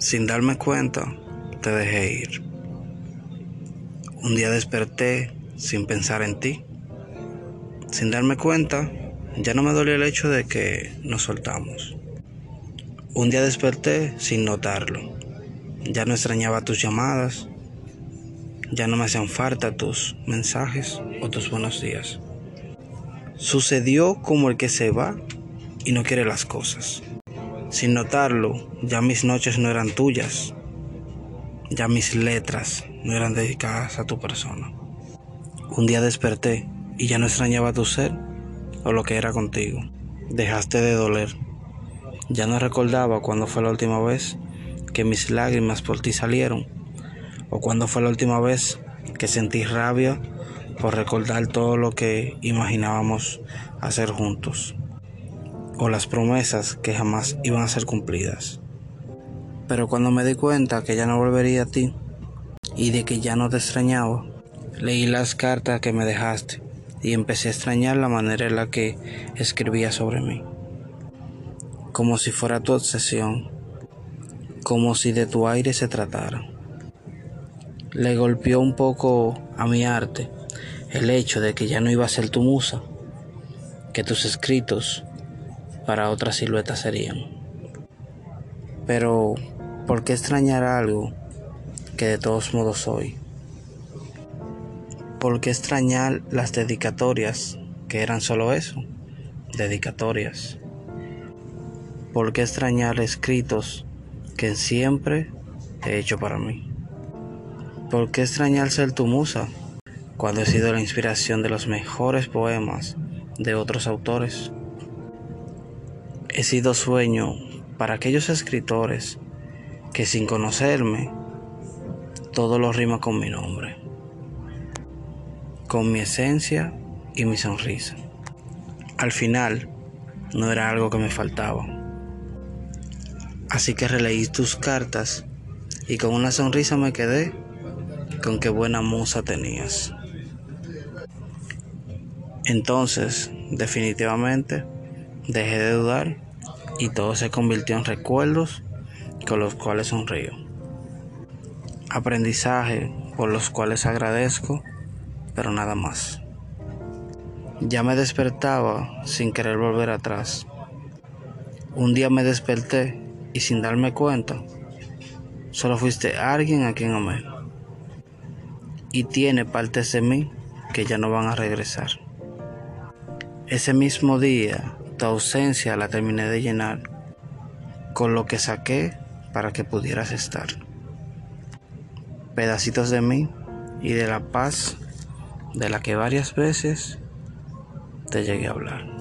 Sin darme cuenta, te dejé ir. Un día desperté sin pensar en ti. Sin darme cuenta, ya no me dolió el hecho de que nos soltamos. Un día desperté sin notarlo. Ya no extrañaba tus llamadas. Ya no me hacían falta tus mensajes o tus buenos días. Sucedió como el que se va y no quiere las cosas. Sin notarlo, ya mis noches no eran tuyas. Ya mis letras no eran dedicadas a tu persona. Un día desperté y ya no extrañaba tu ser o lo que era contigo. Dejaste de doler. Ya no recordaba cuándo fue la última vez que mis lágrimas por ti salieron o cuándo fue la última vez que sentí rabia por recordar todo lo que imaginábamos hacer juntos o las promesas que jamás iban a ser cumplidas. Pero cuando me di cuenta que ya no volvería a ti y de que ya no te extrañaba, leí las cartas que me dejaste y empecé a extrañar la manera en la que escribía sobre mí. Como si fuera tu obsesión, como si de tu aire se tratara. Le golpeó un poco a mi arte el hecho de que ya no iba a ser tu musa, que tus escritos para otras siluetas serían. Pero, ¿por qué extrañar algo que de todos modos soy? ¿Por qué extrañar las dedicatorias que eran solo eso? Dedicatorias. ¿Por qué extrañar escritos que siempre he hecho para mí? ¿Por qué extrañar ser tu musa cuando he sido la inspiración de los mejores poemas de otros autores? He sido sueño para aquellos escritores que sin conocerme todo lo rima con mi nombre, con mi esencia y mi sonrisa. Al final no era algo que me faltaba. Así que releí tus cartas y con una sonrisa me quedé con qué buena musa tenías. Entonces, definitivamente, Dejé de dudar y todo se convirtió en recuerdos con los cuales sonrío. Aprendizaje por los cuales agradezco, pero nada más. Ya me despertaba sin querer volver atrás. Un día me desperté y sin darme cuenta, solo fuiste alguien a quien amé. Y tiene partes de mí que ya no van a regresar. Ese mismo día tu ausencia la terminé de llenar con lo que saqué para que pudieras estar. Pedacitos de mí y de la paz de la que varias veces te llegué a hablar.